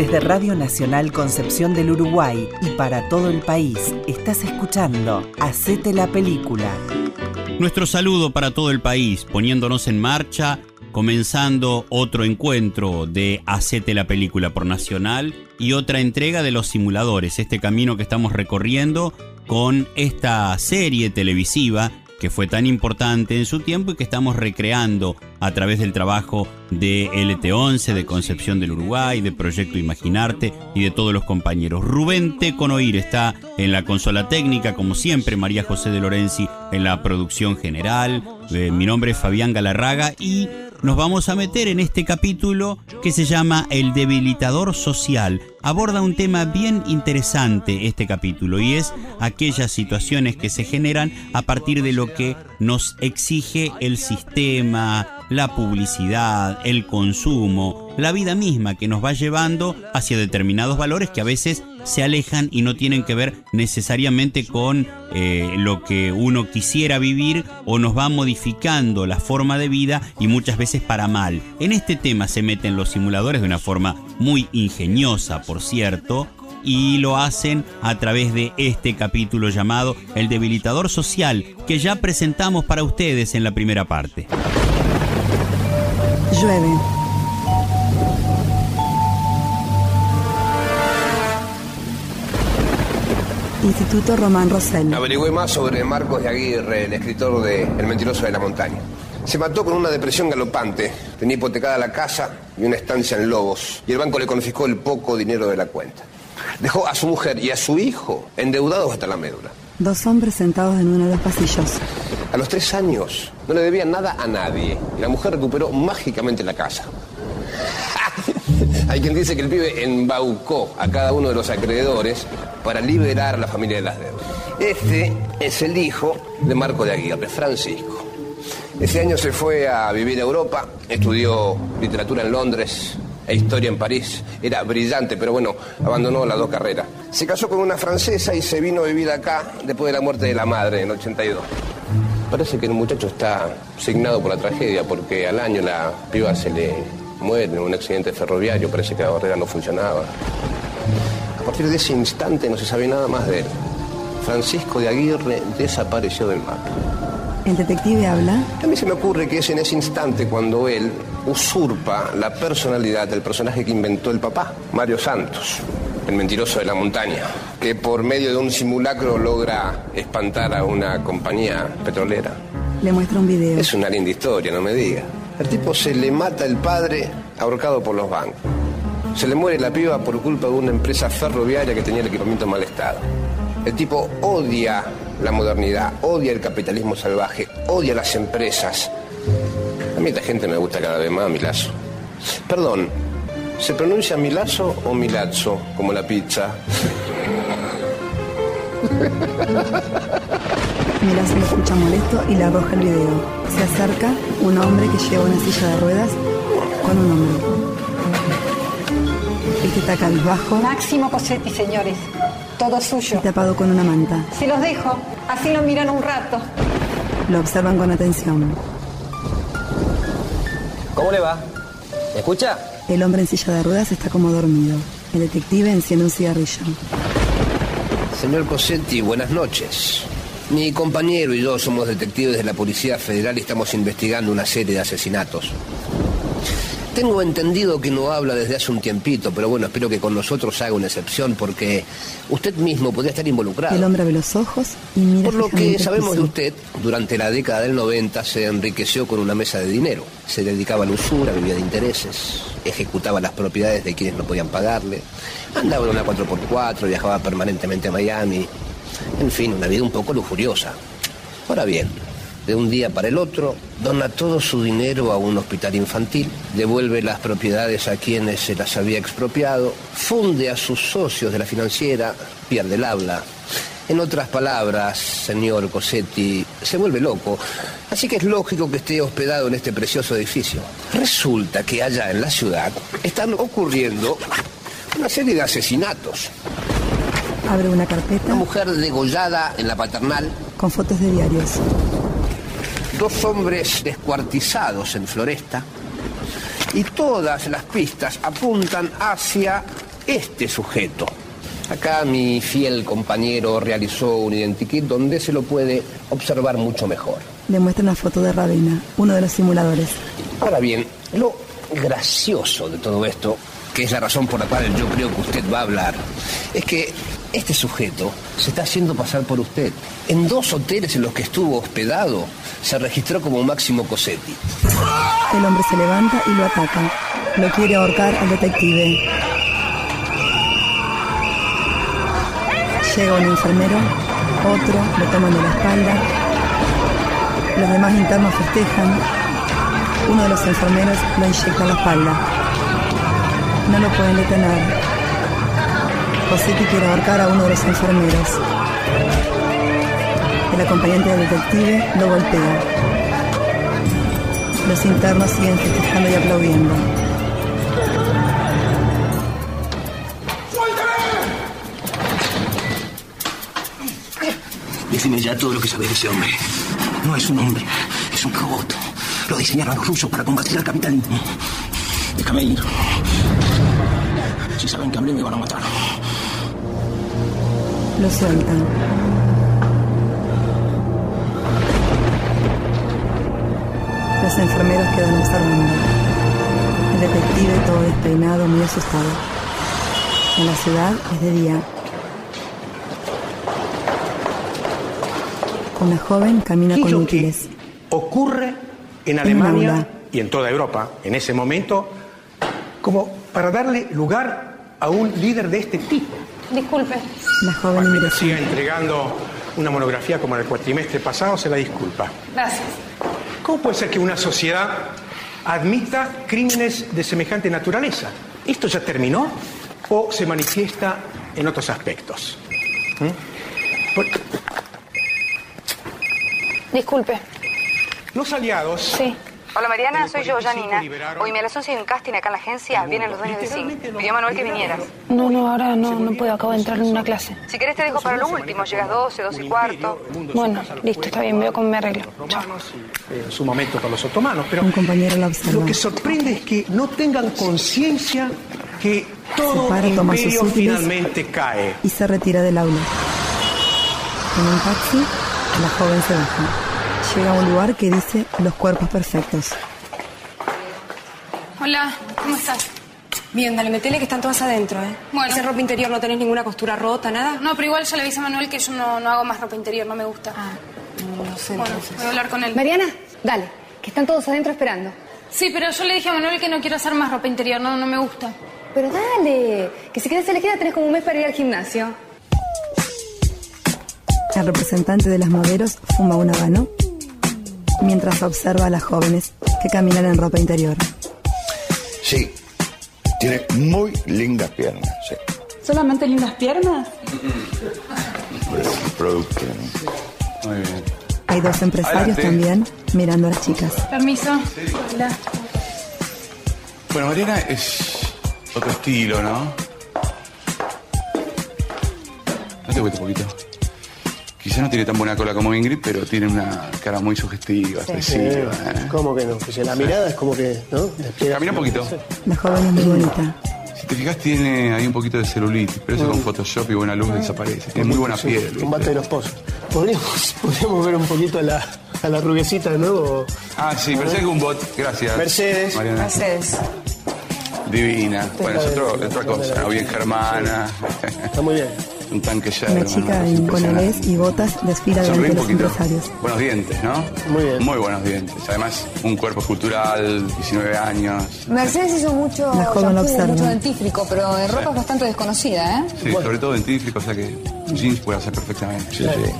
Desde Radio Nacional Concepción del Uruguay y para todo el país, estás escuchando Hacete la Película. Nuestro saludo para todo el país, poniéndonos en marcha, comenzando otro encuentro de Hacete la Película por Nacional y otra entrega de los simuladores, este camino que estamos recorriendo con esta serie televisiva que fue tan importante en su tiempo y que estamos recreando a través del trabajo de LT11, de Concepción del Uruguay, de Proyecto Imaginarte y de todos los compañeros. Rubén Teconoir está en la consola técnica, como siempre, María José de Lorenzi en la producción general. Eh, mi nombre es Fabián Galarraga y nos vamos a meter en este capítulo que se llama El debilitador social. Aborda un tema bien interesante este capítulo y es aquellas situaciones que se generan a partir de lo que nos exige el sistema, la publicidad, el consumo, la vida misma que nos va llevando hacia determinados valores que a veces se alejan y no tienen que ver necesariamente con eh, lo que uno quisiera vivir o nos va modificando la forma de vida y muchas veces para mal. En este tema se meten los simuladores de una forma muy ingeniosa, por cierto, y lo hacen a través de este capítulo llamado El debilitador social que ya presentamos para ustedes en la primera parte. Llueve. Instituto Román Rosell. Averigüé más sobre Marcos de Aguirre, el escritor de El mentiroso de la montaña. Se mató con una depresión galopante. Tenía hipotecada la casa y una estancia en Lobos. Y el banco le confiscó el poco dinero de la cuenta. Dejó a su mujer y a su hijo endeudados hasta la médula. Dos hombres sentados en uno de los pasillos. A los tres años no le debían nada a nadie. La mujer recuperó mágicamente la casa. Hay quien dice que el pibe embaucó a cada uno de los acreedores para liberar a la familia de las deudas. Este es el hijo de Marco de Aguirre, Francisco. Ese año se fue a vivir a Europa, estudió literatura en Londres e historia en París. Era brillante, pero bueno, abandonó las dos carreras. Se casó con una francesa y se vino a vivir acá después de la muerte de la madre en 82. Parece que el muchacho está signado por la tragedia porque al año la piba se le muere en un accidente ferroviario, parece que la barrera no funcionaba. A partir de ese instante no se sabe nada más de él. Francisco de Aguirre desapareció del mapa. ¿El detective habla? A mí se me ocurre que es en ese instante cuando él usurpa la personalidad del personaje que inventó el papá, Mario Santos, el mentiroso de la montaña, que por medio de un simulacro logra espantar a una compañía petrolera. Le muestra un video. Es una linda historia, no me diga. El tipo se le mata el padre ahorcado por los bancos. Se le muere la piba por culpa de una empresa ferroviaria que tenía el equipamiento en mal estado. El tipo odia la modernidad, odia el capitalismo salvaje, odia las empresas. A mí esta gente me gusta cada vez más, Milazo. Perdón, ¿se pronuncia Milazo o Milazzo, como la pizza? Milazzo lo escucha molesto y le arroja el video. Se acerca un hombre que lleva una silla de ruedas con un hombre. Este está cabizbajo Máximo Cosetti, señores. Todo y suyo. tapado con una manta. Se los dejo. Así lo miran un rato. Lo observan con atención. ¿Cómo le va? ¿Me escucha? El hombre en silla de ruedas está como dormido. El detective enciende un cigarrillo. Señor Cosetti, buenas noches. Mi compañero y yo somos detectives de la Policía Federal y estamos investigando una serie de asesinatos. Tengo entendido que no habla desde hace un tiempito, pero bueno, espero que con nosotros haga una excepción porque usted mismo podría estar involucrado. El hombre abre los ojos y mira Por lo que sabemos de usted, durante la década del 90 se enriqueció con una mesa de dinero. Se dedicaba a la usura, vivía de intereses, ejecutaba las propiedades de quienes no podían pagarle, andaba en una 4x4, viajaba permanentemente a Miami. En fin, una vida un poco lujuriosa. Ahora bien, de un día para el otro, dona todo su dinero a un hospital infantil, devuelve las propiedades a quienes se las había expropiado, funde a sus socios de la financiera, pierde el habla. En otras palabras, señor Cosetti, se vuelve loco. Así que es lógico que esté hospedado en este precioso edificio. Resulta que allá en la ciudad están ocurriendo una serie de asesinatos. Abre una Una carpeta mujer degollada en la paternal, con fotos de diarios. Dos hombres descuartizados en Floresta y todas las pistas apuntan hacia este sujeto. Acá mi fiel compañero realizó un identikit donde se lo puede observar mucho mejor. Le muestra una foto de Ravena, uno de los simuladores. Ahora bien, lo gracioso de todo esto, que es la razón por la cual yo creo que usted va a hablar, es que este sujeto se está haciendo pasar por usted. En dos hoteles en los que estuvo hospedado se registró como Máximo Cosetti. El hombre se levanta y lo ataca. Lo quiere ahorcar al detective. Llega un enfermero, otro lo toman de la espalda. Los demás internos festejan. Uno de los enfermeros lo inyecta en la espalda. No lo pueden detener. Cosetti quiere ahorcar a uno de los enfermeros. El acompañante del detective lo golpea. Los internos siguen festejando y aplaudiendo. Decime ya todo lo que sabes de ese hombre. No es un hombre, es un robot. Lo diseñaron los rusos para combatir al capitalismo. Déjame ir. Si saben que hablé me van a matar. Lo sueltan. Los enfermeros quedan observando. El detective todo despeinado, muy asustado. En la ciudad es de día. Una joven camina ¿Qué es con útiles. ocurre en Alemania y en toda Europa en ese momento como para darle lugar a un líder de este tipo? Disculpe. La joven ingresa. siga entregando una monografía como en el cuatrimestre pasado, se la disculpa. Gracias. ¿Cómo puede ser que una sociedad admita crímenes de semejante naturaleza? ¿Esto ya terminó o se manifiesta en otros aspectos? ¿Mm? Por- Disculpe. Los aliados Sí. Hola Mariana, soy yo, 45 Janina. Hoy me a las 11 hay un casting acá en la agencia. Vienen los dueños de. Literalmente Pidió Manuel que vinieras. No, no, ahora no, no puedo. Acabo de entrar en una clase. Si querés te dejo para lo último. Llegas 12, 12 y cuarto. Bueno, listo, está bien. Veo cómo me arreglo. Chao. eh, en su momento para los otomanos, pero Un compañero la observa. lo que sorprende es que no tengan conciencia que todo para, imperio finalmente cae. y se retira del aula. En un taxi, la joven se baja. Llega a un lugar que dice los cuerpos perfectos. Hola, ¿cómo estás? Bien, dale, metele que están todas adentro, ¿eh? Bueno. Esa ropa interior no tenés ninguna costura rota, nada. No, pero igual ya le avisé a Manuel que yo no, no hago más ropa interior, no me gusta. Ah, no, no sé bueno, entonces. voy a hablar con él. Mariana, dale. Que están todos adentro esperando. Sí, pero yo le dije a Manuel que no quiero hacer más ropa interior, no, no me gusta. Pero dale. Que si querés elegir tenés como un mes para ir al gimnasio. El representante de las modelos fuma un habano mientras observa a las jóvenes que caminan en ropa interior. Sí, tiene muy lindas piernas, sí. ¿Solamente lindas piernas? Pero es un producto, ¿no? Muy bien. Hay dos empresarios Adelante. también mirando a las chicas. Permiso. Hola. Bueno, Mariana es otro estilo, ¿no? No te cuento un poquito. Quizá no tiene tan buena cola como Ingrid, pero tiene una cara muy sugestiva, expresiva. ¿eh? ¿Cómo que no? Que si la mirada es como que, ¿no? Despliega- Camina un poquito. La joven es muy bonita. Si te fijas, tiene ahí un poquito de celulitis, pero eso con Photoshop y buena luz desaparece. Tiene muy buena Sí, piel. ¿viste? Combate de los pozos. ¿Podríamos, podríamos ver un poquito a la, a la rubiecita de nuevo? Ah, sí, Mercedes Gumbot, gracias. Mercedes. Mariana. Mercedes. Divina. Bueno, es otro- otra cosa, ¿no? bien germana. Está muy bien. Un tanque ya. Una chica en y botas desfila delante de los poquito. empresarios. Buenos dientes, ¿no? Muy bien. Muy buenos dientes. Además, un cuerpo escultural, 19 años. Mercedes hizo mucho La joven observa. mucho dentífrico, pero en ropa es bastante desconocida, ¿eh? Sí, sobre todo dentífrico, o sea que jeans puede hacer perfectamente. Sí, sí.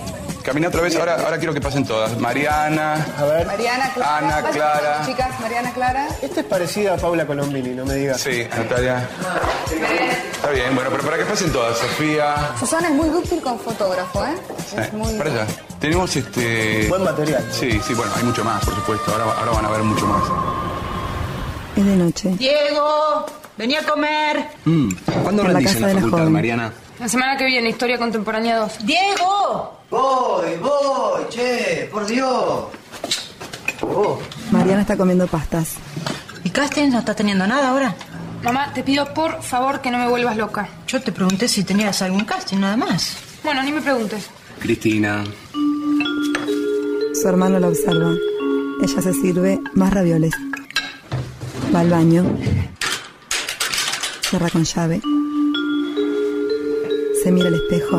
Camina otra vez, ahora, ahora quiero que pasen todas. Mariana, A ver. Mariana, Clara. Ana, Clara. Chicas, Mariana, Clara. Esta es parecida a Paula Colombini, no me digas. Sí, Natalia. Está bien, bueno, pero para que pasen todas. Sofía. Susana es muy dúctil con fotógrafo, ¿eh? Es Eh, muy... Para allá. Tenemos este. Buen material. Sí, sí, bueno, hay mucho más, por supuesto. Ahora, ahora van a ver mucho más. Es de noche. Diego, vení a comer. ¿Cuándo En la rendís casa en la de la facultad, joven. Mariana? La semana que viene, Historia Contemporánea 2. Diego. Voy, voy, che, por Dios. Mariana está comiendo pastas. ¿Y casting no está teniendo nada ahora? Mamá, te pido por favor que no me vuelvas loca. Yo te pregunté si tenías algún casting, nada más. Bueno, ni me preguntes. Cristina. Su hermano la observa. Ella se sirve más ravioles. Va al baño. Cierra con llave. Se mira al espejo.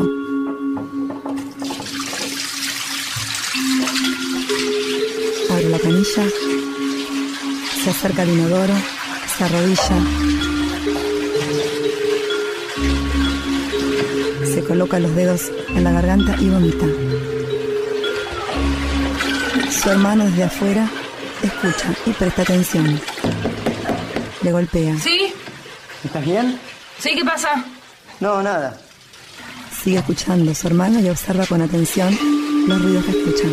Abre la canilla. Se acerca al inodoro. Se arrodilla. Se coloca los dedos en la garganta y vomita. Su hermano desde afuera escucha y presta atención. Le golpea. ¿Sí? ¿Estás bien? ¿Sí? ¿Qué pasa? No, nada. Sigue escuchando a su hermano y observa con atención los ruidos que escucha.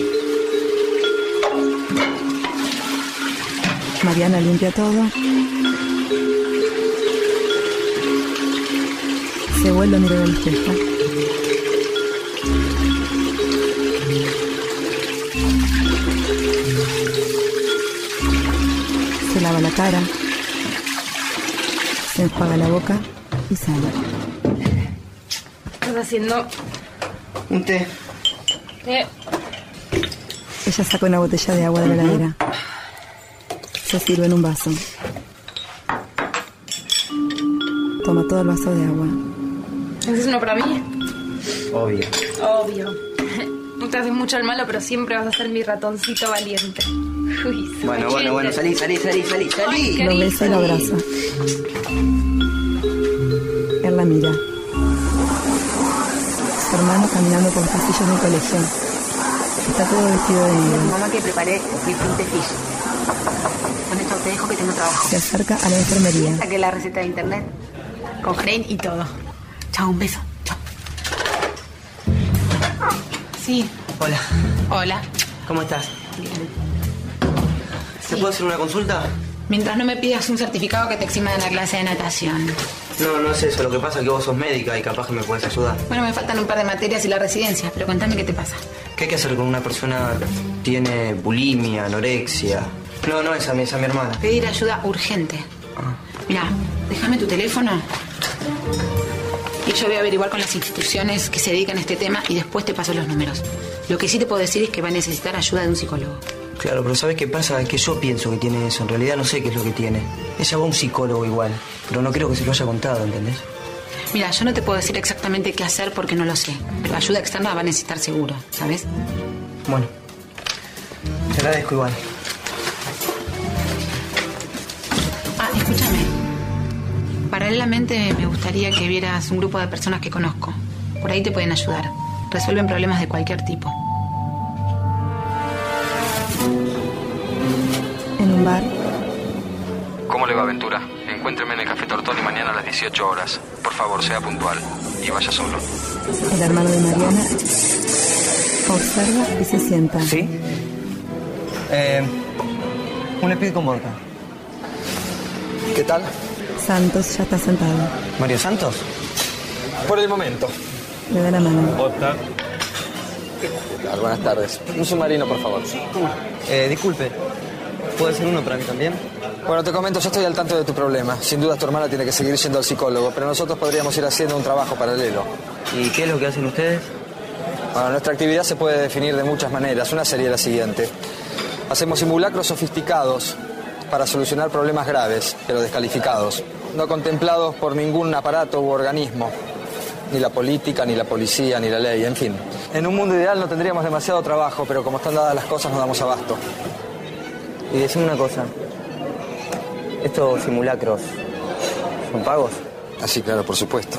Mariana limpia todo. Se vuelve a mirar al espejo. Se lava la cara. Se enjuaga la boca y sale. ¿Qué estás haciendo? Un té. ¿Qué? Ella saca una botella de agua de la heladera. Se sirve en un vaso. Toma todo el vaso de agua. ¿Haces uno para mí? Obvio. Obvio. No te haces mucho el malo, pero siempre vas a ser mi ratoncito valiente. Uy, Bueno, bueno, bueno, salí, salí, salí, salí, salí. Lo besa y lo abraza. Él la mira. Su hermano caminando por los pasillos del colegio. Está todo vestido de negro. Mamá que preparé mi fish. Con esto te dejo que tengo trabajo. Se acerca a la enfermería. Saqué la receta de internet. Con Jane y todo. Chao, un beso. Chao. Sí. Hola. Hola. ¿Cómo estás? ¿Te puedo hacer una consulta? Mientras no me pidas un certificado que te exima de la clase de natación. No, no es eso. Lo que pasa es que vos sos médica y capaz que me puedes ayudar. Bueno, me faltan un par de materias y la residencia, pero contame qué te pasa. ¿Qué hay que hacer con una persona que tiene bulimia, anorexia? No, no esa, esa mi hermana. Pedir ayuda urgente. Mira, déjame tu teléfono. Y yo voy a averiguar con las instituciones que se dedican a este tema y después te paso los números. Lo que sí te puedo decir es que va a necesitar ayuda de un psicólogo. Claro, pero ¿sabes qué pasa? Es que yo pienso que tiene eso. En realidad no sé qué es lo que tiene. Ella va a un psicólogo igual, pero no creo que se lo haya contado, ¿entendés? Mira, yo no te puedo decir exactamente qué hacer porque no lo sé. Pero ayuda externa va a necesitar seguro, ¿sabes? Bueno, te agradezco igual. Ah, escúchame. Paralelamente me gustaría que vieras un grupo de personas que conozco. Por ahí te pueden ayudar. Resuelven problemas de cualquier tipo. Un bar, ¿Cómo le va, Aventura? Encuéntreme en el Café Tortoni mañana a las 18 horas. Por favor, sea puntual. Y vaya solo. el hermano de Mariana observa y se sienta. ¿Sí? Eh, un speed con vodka. ¿Qué tal? Santos ya está sentado. ¿Mario Santos? Por el momento. Le da la mano. Buenas tardes. Un submarino, por favor. Eh, disculpe, ¿puede ser uno para mí también? Bueno, te comento, yo estoy al tanto de tu problema. Sin duda tu hermana tiene que seguir yendo al psicólogo, pero nosotros podríamos ir haciendo un trabajo paralelo. ¿Y qué es lo que hacen ustedes? Bueno, nuestra actividad se puede definir de muchas maneras. Una sería la siguiente. Hacemos simulacros sofisticados para solucionar problemas graves, pero descalificados, no contemplados por ningún aparato u organismo, ni la política, ni la policía, ni la ley, en fin. En un mundo ideal no tendríamos demasiado trabajo, pero como están dadas las cosas nos damos abasto. Y decime una cosa. ¿Estos simulacros son pagos? Así, claro, por supuesto.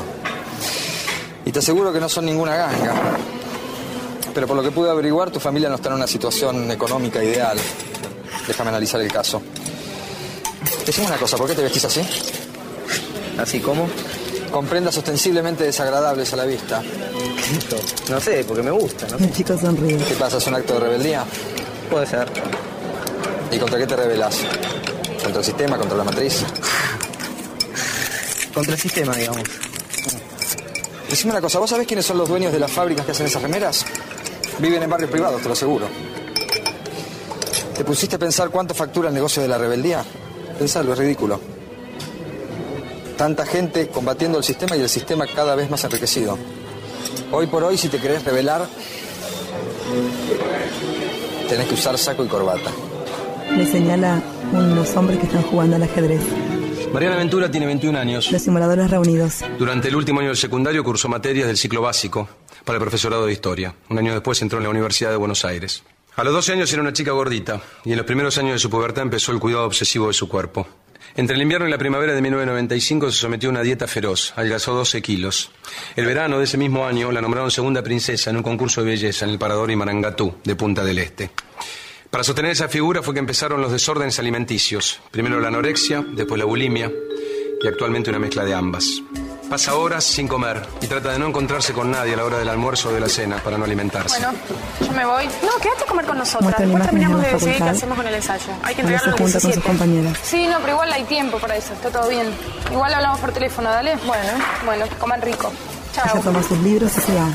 Y te aseguro que no son ninguna ganga. Pero por lo que pude averiguar, tu familia no está en una situación económica ideal. Déjame analizar el caso. Decime una cosa, ¿por qué te vestís así? ¿Así como? Con prendas ostensiblemente desagradables a la vista. No sé, porque me gusta, ¿no? El chico sonríe. ¿Qué pasa? ¿Es un acto de rebeldía? Puede ser. ¿Y contra qué te rebelas? ¿Contra el sistema? ¿Contra la matriz? Contra el sistema, digamos. Decime una cosa, ¿vos sabés quiénes son los dueños de las fábricas que hacen esas remeras? Viven en barrios privados, te lo aseguro. ¿Te pusiste a pensar cuánto factura el negocio de la rebeldía? Pensalo, es ridículo. Tanta gente combatiendo el sistema y el sistema cada vez más enriquecido. Hoy por hoy, si te querés rebelar, tenés que usar saco y corbata. Le señala unos hombres que están jugando al ajedrez. Mariana Ventura tiene 21 años. Los simuladores reunidos. Durante el último año del secundario cursó materias del ciclo básico para el profesorado de historia. Un año después entró en la Universidad de Buenos Aires. A los 12 años era una chica gordita y en los primeros años de su pubertad empezó el cuidado obsesivo de su cuerpo. Entre el invierno y la primavera de 1995 se sometió a una dieta feroz, adelgazó 12 kilos. El verano de ese mismo año la nombraron segunda princesa en un concurso de belleza en el Parador Imarangatú de Punta del Este. Para sostener esa figura fue que empezaron los desórdenes alimenticios. Primero la anorexia, después la bulimia y actualmente una mezcla de ambas. Pasa horas sin comer y trata de no encontrarse con nadie a la hora del almuerzo o de la cena para no alimentarse. Bueno, yo me voy. No, quédate a comer con nosotras. Muestra Después terminamos de decidir qué hacemos con el ensayo. Hay que entregarlo el junta con sus 17. compañeras. Sí, no, pero igual hay tiempo para eso. Está todo bien. Igual hablamos por teléfono, dale. Bueno, bueno, que coman rico. Ella Chao. toma sus libros y se va.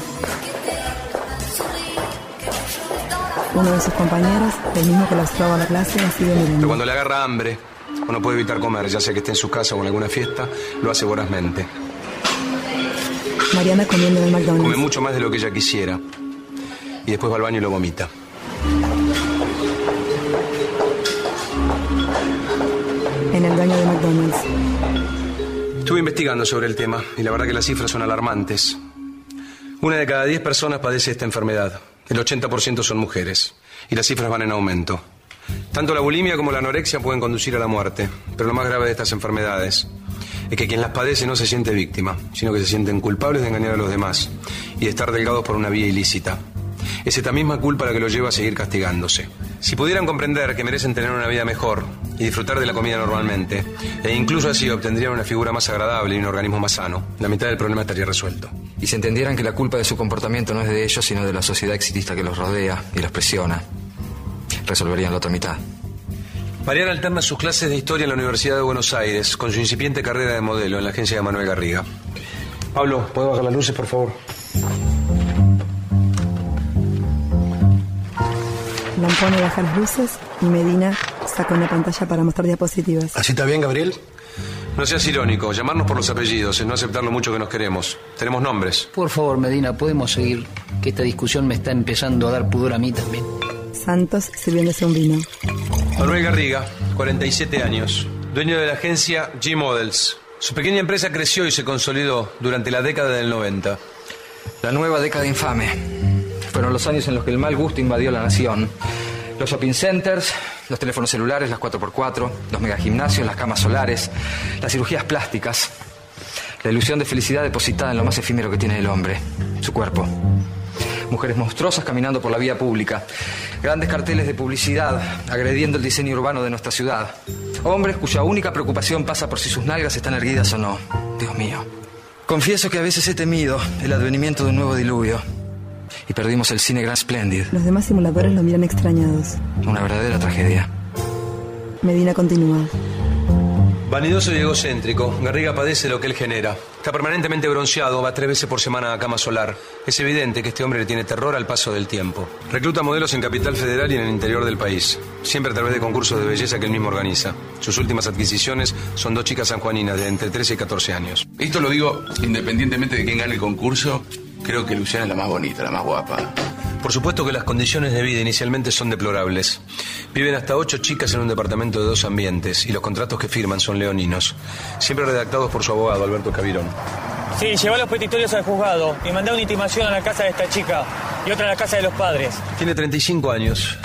Uno de sus compañeros, el mismo que la observa a la clase, la sigue Pero cuando le agarra hambre o no puede evitar comer, ya sea que esté en su casa o en alguna fiesta, lo hace vorazmente. Mariana comiendo en el Come McDonald's. mucho más de lo que ella quisiera y después va al baño y lo vomita. En el baño de McDonald's. Estuve investigando sobre el tema y la verdad que las cifras son alarmantes. Una de cada diez personas padece esta enfermedad. El 80% son mujeres. Y las cifras van en aumento. Tanto la bulimia como la anorexia pueden conducir a la muerte. Pero lo más grave de estas enfermedades es que quien las padece no se siente víctima, sino que se sienten culpables de engañar a los demás y de estar delgados por una vía ilícita. Es esta misma culpa la que los lleva a seguir castigándose. Si pudieran comprender que merecen tener una vida mejor y disfrutar de la comida normalmente, e incluso así obtendrían una figura más agradable y un organismo más sano, la mitad del problema estaría resuelto. Y si entendieran que la culpa de su comportamiento no es de ellos, sino de la sociedad exitista que los rodea y los presiona, resolverían la otra mitad. Mariana alterna sus clases de historia en la Universidad de Buenos Aires con su incipiente carrera de modelo en la agencia de Manuel Garriga. Pablo, ¿puedo bajar las luces, por favor? Lampone baja las luces y Medina saca una pantalla para mostrar diapositivas. ¿Así está bien, Gabriel? No seas irónico, llamarnos por los apellidos es no aceptar lo mucho que nos queremos. Tenemos nombres. Por favor, Medina, ¿podemos seguir? Que esta discusión me está empezando a dar pudor a mí también. Santos sirviéndose un vino. Manuel Garriga, 47 años, dueño de la agencia G Models. Su pequeña empresa creció y se consolidó durante la década del 90. La nueva década infame. Fueron los años en los que el mal gusto invadió la nación. Los shopping centers, los teléfonos celulares, las 4x4, los megagimnasios, las camas solares, las cirugías plásticas. La ilusión de felicidad depositada en lo más efímero que tiene el hombre, su cuerpo. Mujeres monstruosas caminando por la vía pública. Grandes carteles de publicidad agrediendo el diseño urbano de nuestra ciudad. Hombres cuya única preocupación pasa por si sus nalgas están erguidas o no. Dios mío. Confieso que a veces he temido el advenimiento de un nuevo diluvio. Y perdimos el cine Grand Splendid. Los demás simuladores lo miran extrañados. Una verdadera tragedia. Medina continúa. Vanidoso y egocéntrico, Garriga padece lo que él genera. Está permanentemente bronceado, va tres veces por semana a cama solar. Es evidente que este hombre le tiene terror al paso del tiempo. Recluta modelos en Capital Federal y en el interior del país, siempre a través de concursos de belleza que él mismo organiza. Sus últimas adquisiciones son dos chicas sanjuaninas de entre 13 y 14 años. Esto lo digo independientemente de quién gane el concurso. Creo que Luciana es la más bonita, la más guapa. Por supuesto que las condiciones de vida inicialmente son deplorables. Viven hasta ocho chicas en un departamento de dos ambientes y los contratos que firman son leoninos, siempre redactados por su abogado Alberto Cavirón. Sí, lleva los petitorios al juzgado y mandá una intimación a la casa de esta chica y otra a la casa de los padres. Tiene 35 años.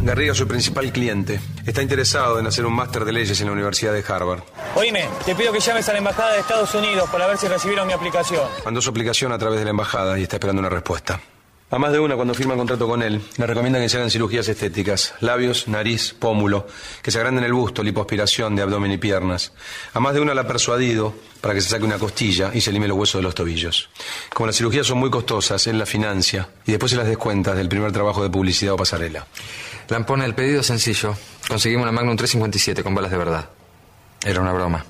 Garriga es su principal cliente. Está interesado en hacer un máster de leyes en la Universidad de Harvard. Oíme, te pido que llames a la embajada de Estados Unidos para ver si recibieron mi aplicación. Mandó su aplicación a través de la embajada y está esperando una respuesta. A más de una, cuando firma contrato con él, le recomiendan que se hagan cirugías estéticas, labios, nariz, pómulo, que se agranden el busto, lipoaspiración de abdomen y piernas. A más de una la ha persuadido para que se saque una costilla y se elimine los huesos de los tobillos. Como las cirugías son muy costosas, él las financia y después se las descuenta del primer trabajo de publicidad o pasarela. Lampone, el pedido es sencillo. Conseguimos una Magnum 357 con balas de verdad. Era una broma.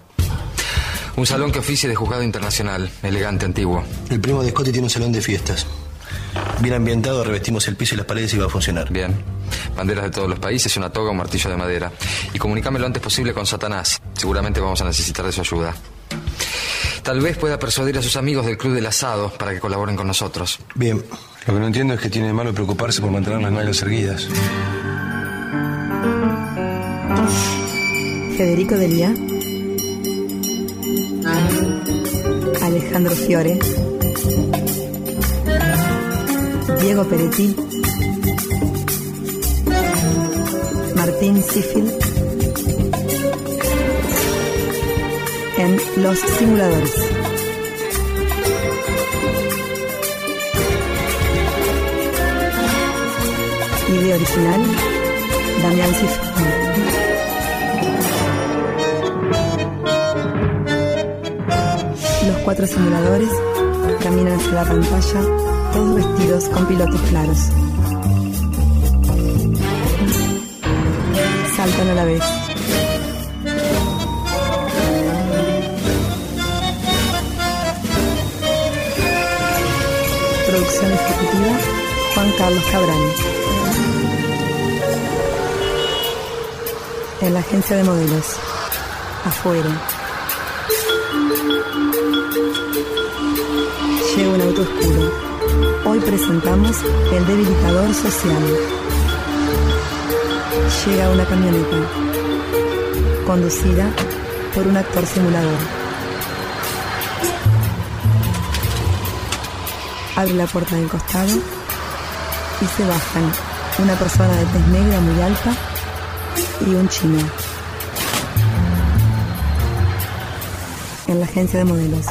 Un salón que oficie de juzgado internacional, elegante, antiguo. El primo de Scotty tiene un salón de fiestas. Bien ambientado, revestimos el piso y las paredes y va a funcionar. Bien. Banderas de todos los países, una toga, un martillo de madera. Y comunicame lo antes posible con Satanás. Seguramente vamos a necesitar de su ayuda. Tal vez pueda persuadir a sus amigos del Club del Asado para que colaboren con nosotros. Bien. Lo que no entiendo es que tiene de malo preocuparse por mantener las nalgas erguidas. Federico Delia, Alejandro Fiore, Diego Peretti, Martín Sifil, en Los Simuladores. Idea original, Damián Sifil. Cuatro simuladores caminan hacia la pantalla, todos vestidos con pilotos claros. Saltan a la vez. Producción ejecutiva, Juan Carlos Cabrani. En la agencia de modelos. Afuera. Oscuro. Hoy presentamos el debilitador social. Llega una camioneta, conducida por un actor simulador. Abre la puerta del costado y se bajan una persona de tez negra muy alta y un chino. En la agencia de modelos.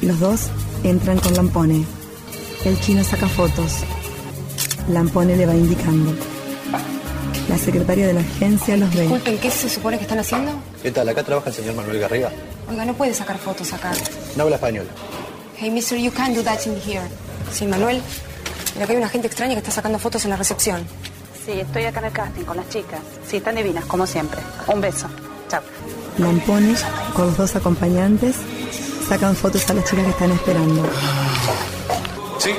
Los dos entran con Lampone. El chino saca fotos. Lampone le va indicando. La secretaria de la agencia los ve. Disculpen, ¿qué se supone que están haciendo? ¿Qué tal? Acá trabaja el señor Manuel Garriga. Oiga, no puede sacar fotos acá. No habla español. Hey, mister, you can't do that in here. Sí, Manuel. Mira que hay una gente extraña que está sacando fotos en la recepción. Sí, estoy acá en el casting con las chicas. Sí, están divinas, como siempre. Un beso. Chao. Lampone, con los dos acompañantes, sacan fotos a las chicas que están esperando. ¿Sí?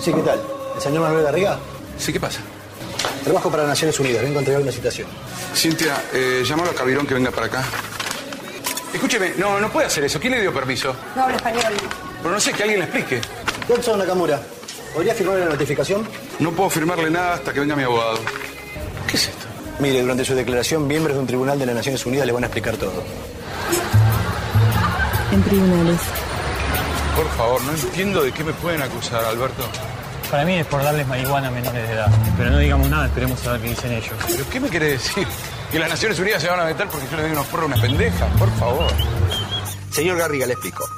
Sí, ¿qué tal? ¿El señor Manuel Garriga? Sí, ¿qué pasa? Trabajo para Naciones Unidas. Vengo a entregar una citación. Cintia, eh, llámalo a Cabirón que venga para acá. Escúcheme, no, no puede hacer eso. ¿Quién le dio permiso? No habla español. Pero no sé, que alguien le explique. Johnson Nakamura, ¿podría firmar la notificación? No puedo firmarle nada hasta que venga mi abogado. ¿Qué es esto? Mire, durante su declaración, miembros de un tribunal de las Naciones Unidas le van a explicar todo. En tribunales. Por favor, no entiendo de qué me pueden acusar, Alberto. Para mí es por darles marihuana a menores de edad. Pero no digamos nada, esperemos a ver qué dicen ellos. ¿Pero qué me quiere decir? ¿Que las Naciones Unidas se van a meter porque yo le doy unos porros a unas pendejas? Por favor. Señor Garriga, le explico.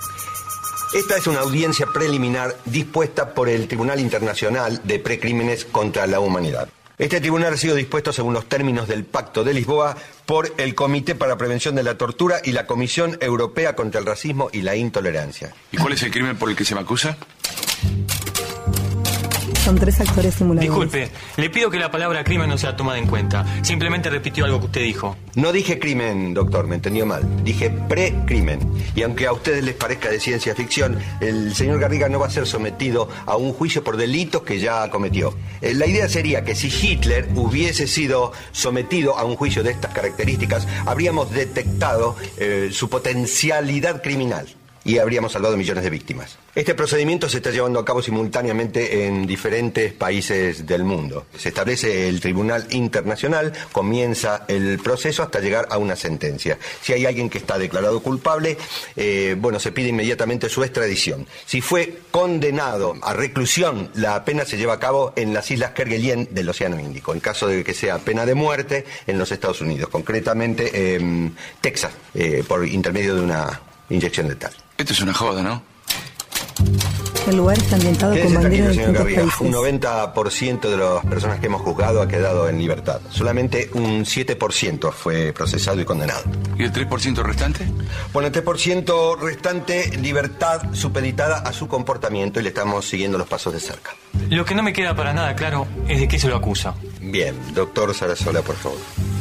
Esta es una audiencia preliminar dispuesta por el Tribunal Internacional de Precrímenes contra la Humanidad. Este tribunal ha sido dispuesto según los términos del Pacto de Lisboa por el Comité para Prevención de la Tortura y la Comisión Europea contra el Racismo y la Intolerancia. ¿Y cuál es el crimen por el que se me acusa? Son tres actores simuladores. Disculpe, le pido que la palabra crimen no sea tomada en cuenta. Simplemente repitió algo que usted dijo. No dije crimen, doctor, me entendió mal. Dije precrimen. Y aunque a ustedes les parezca de ciencia ficción, el señor Garriga no va a ser sometido a un juicio por delitos que ya cometió. Eh, La idea sería que si Hitler hubiese sido sometido a un juicio de estas características, habríamos detectado eh, su potencialidad criminal y habríamos salvado millones de víctimas. Este procedimiento se está llevando a cabo simultáneamente en diferentes países del mundo. Se establece el Tribunal Internacional, comienza el proceso hasta llegar a una sentencia. Si hay alguien que está declarado culpable, eh, bueno, se pide inmediatamente su extradición. Si fue condenado a reclusión, la pena se lleva a cabo en las islas Kerguelen del Océano Índico. En caso de que sea pena de muerte, en los Estados Unidos, concretamente en Texas, eh, por intermedio de una inyección letal. Esto es una joda, ¿no? El lugar está ambientado con banderas de distintos países. Un 90% de las personas que hemos juzgado ha quedado en libertad. Solamente un 7% fue procesado y condenado. ¿Y el 3% restante? Bueno, el 3% restante, libertad supeditada a su comportamiento y le estamos siguiendo los pasos de cerca. Lo que no me queda para nada claro es de qué se lo acusa. Bien, doctor Sarasola, por favor.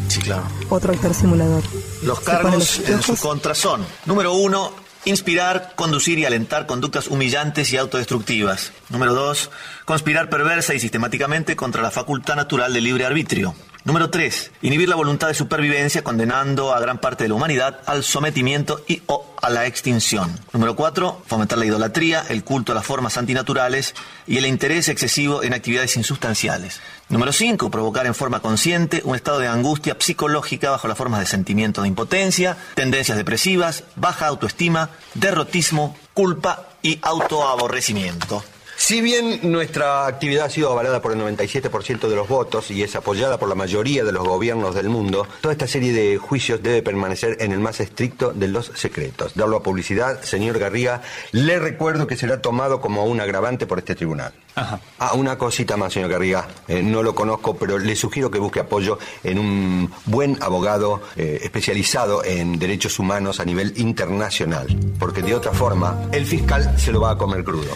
Sí, claro. Otro actor simulador. Los cargos los en su contra son, número uno, inspirar, conducir y alentar conductas humillantes y autodestructivas. Número dos, conspirar perversa y sistemáticamente contra la facultad natural de libre arbitrio. Número 3. Inhibir la voluntad de supervivencia condenando a gran parte de la humanidad al sometimiento y o a la extinción. Número 4. Fomentar la idolatría, el culto a las formas antinaturales y el interés excesivo en actividades insustanciales. Número 5. Provocar en forma consciente un estado de angustia psicológica bajo las formas de sentimiento de impotencia, tendencias depresivas, baja autoestima, derrotismo, culpa y autoaborrecimiento. Si bien nuestra actividad ha sido avalada por el 97% de los votos y es apoyada por la mayoría de los gobiernos del mundo, toda esta serie de juicios debe permanecer en el más estricto de los secretos. Darlo a publicidad, señor Garriga, le recuerdo que será tomado como un agravante por este tribunal. Ah, una cosita más, señor Garriga. Eh, no lo conozco, pero le sugiero que busque apoyo en un buen abogado eh, especializado en derechos humanos a nivel internacional, porque de otra forma el fiscal se lo va a comer crudo.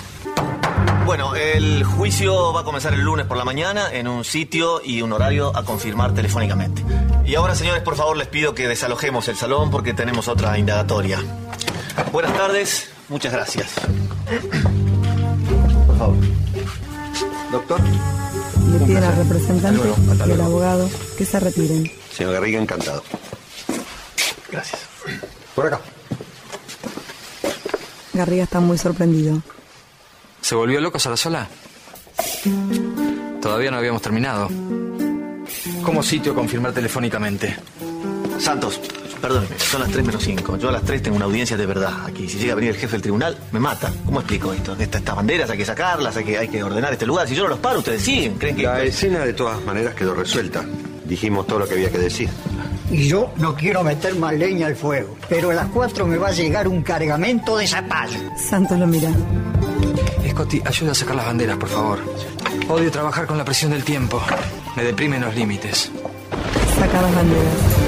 El juicio va a comenzar el lunes por la mañana en un sitio y un horario a confirmar telefónicamente. Y ahora, señores, por favor, les pido que desalojemos el salón porque tenemos otra indagatoria. Buenas tardes, muchas gracias. Por favor. Doctor. Le piden al representante y al abogado que se retiren. Señor Garriga, encantado. Gracias. Por acá. Garriga está muy sorprendido. ¿Se volvió loco sola? Todavía no habíamos terminado. ¿Cómo sitio confirmar telefónicamente? Santos, perdóneme, son las 3 menos 5. Yo a las 3 tengo una audiencia de verdad aquí. Si llega a venir el jefe del tribunal, me mata. ¿Cómo explico esto? Estas, estas banderas hay que sacarlas, hay que, hay que ordenar este lugar. Si yo no los paro, ustedes siguen. ¿Creen que.? La escena de todas maneras quedó resuelta. Dijimos todo lo que había que decir. Y yo no quiero meter más leña al fuego, pero a las 4 me va a llegar un cargamento de zapallo. Santos lo mira. Scotty, ayuda a sacar las banderas, por favor. Odio trabajar con la presión del tiempo. Me deprimen los límites. Saca las banderas.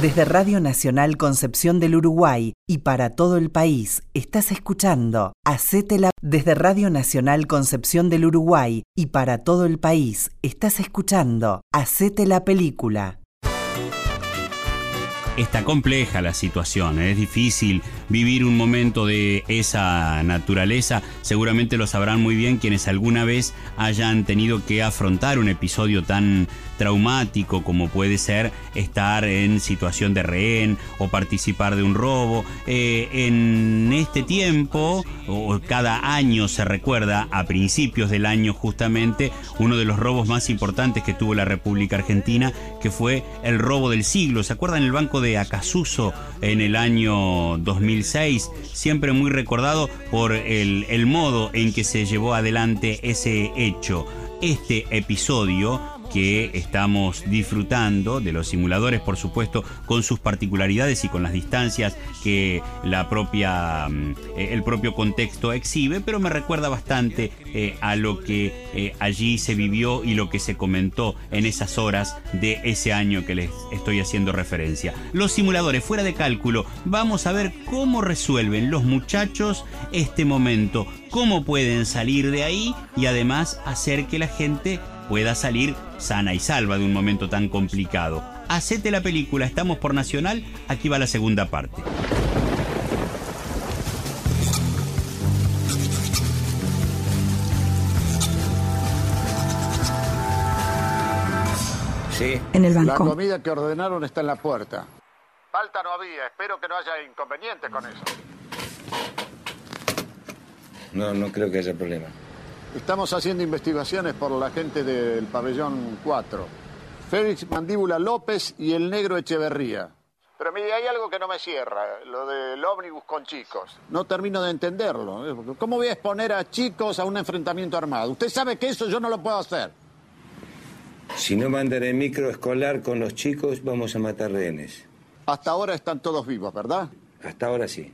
Desde Radio Nacional Concepción del Uruguay y para todo el país, estás escuchando Hacétela. Desde Radio Nacional Concepción del Uruguay y para todo el país, estás escuchando Hacete la película. Está compleja la situación, ¿eh? es difícil vivir un momento de esa naturaleza. Seguramente lo sabrán muy bien quienes alguna vez hayan tenido que afrontar un episodio tan traumático como puede ser estar en situación de rehén o participar de un robo. Eh, en este tiempo, o cada año se recuerda, a principios del año justamente, uno de los robos más importantes que tuvo la República Argentina, que fue el robo del siglo. ¿Se acuerdan el banco de Acasuso en el año 2006? Siempre muy recordado por el, el modo en que se llevó adelante ese hecho. Este episodio que estamos disfrutando de los simuladores, por supuesto, con sus particularidades y con las distancias que la propia, mm, eh, el propio contexto exhibe, pero me recuerda bastante eh, a lo que eh, allí se vivió y lo que se comentó en esas horas de ese año que les estoy haciendo referencia. Los simuladores, fuera de cálculo, vamos a ver cómo resuelven los muchachos este momento, cómo pueden salir de ahí y además hacer que la gente pueda salir sana y salva de un momento tan complicado. Hacete la película, estamos por Nacional, aquí va la segunda parte. Sí. En el banco. La comida que ordenaron está en la puerta. Falta no había, espero que no haya inconveniente con eso. No, no creo que haya problema. Estamos haciendo investigaciones por la gente del pabellón 4. Félix Mandíbula López y el negro Echeverría. Pero mire, hay algo que no me cierra, lo del ómnibus con chicos. No termino de entenderlo. ¿eh? ¿Cómo voy a exponer a chicos a un enfrentamiento armado? Usted sabe que eso yo no lo puedo hacer. Si no mandan el micro escolar con los chicos, vamos a matar rehenes. Hasta ahora están todos vivos, ¿verdad? Hasta ahora sí.